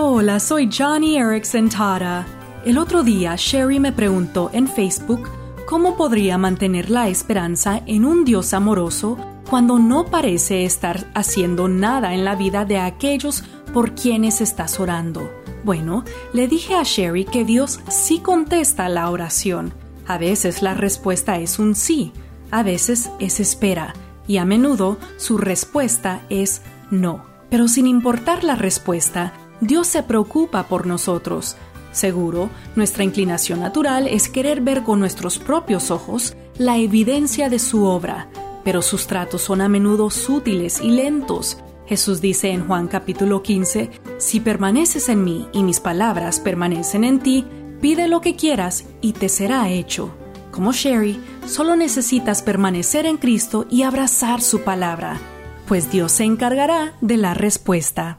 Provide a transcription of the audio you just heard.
Hola, soy Johnny Erickson Tara. El otro día Sherry me preguntó en Facebook cómo podría mantener la esperanza en un Dios amoroso cuando no parece estar haciendo nada en la vida de aquellos por quienes estás orando. Bueno, le dije a Sherry que Dios sí contesta la oración. A veces la respuesta es un sí, a veces es espera, y a menudo su respuesta es no. Pero sin importar la respuesta, Dios se preocupa por nosotros. Seguro, nuestra inclinación natural es querer ver con nuestros propios ojos la evidencia de su obra, pero sus tratos son a menudo sutiles y lentos. Jesús dice en Juan capítulo 15, Si permaneces en mí y mis palabras permanecen en ti, pide lo que quieras y te será hecho. Como Sherry, solo necesitas permanecer en Cristo y abrazar su palabra, pues Dios se encargará de la respuesta.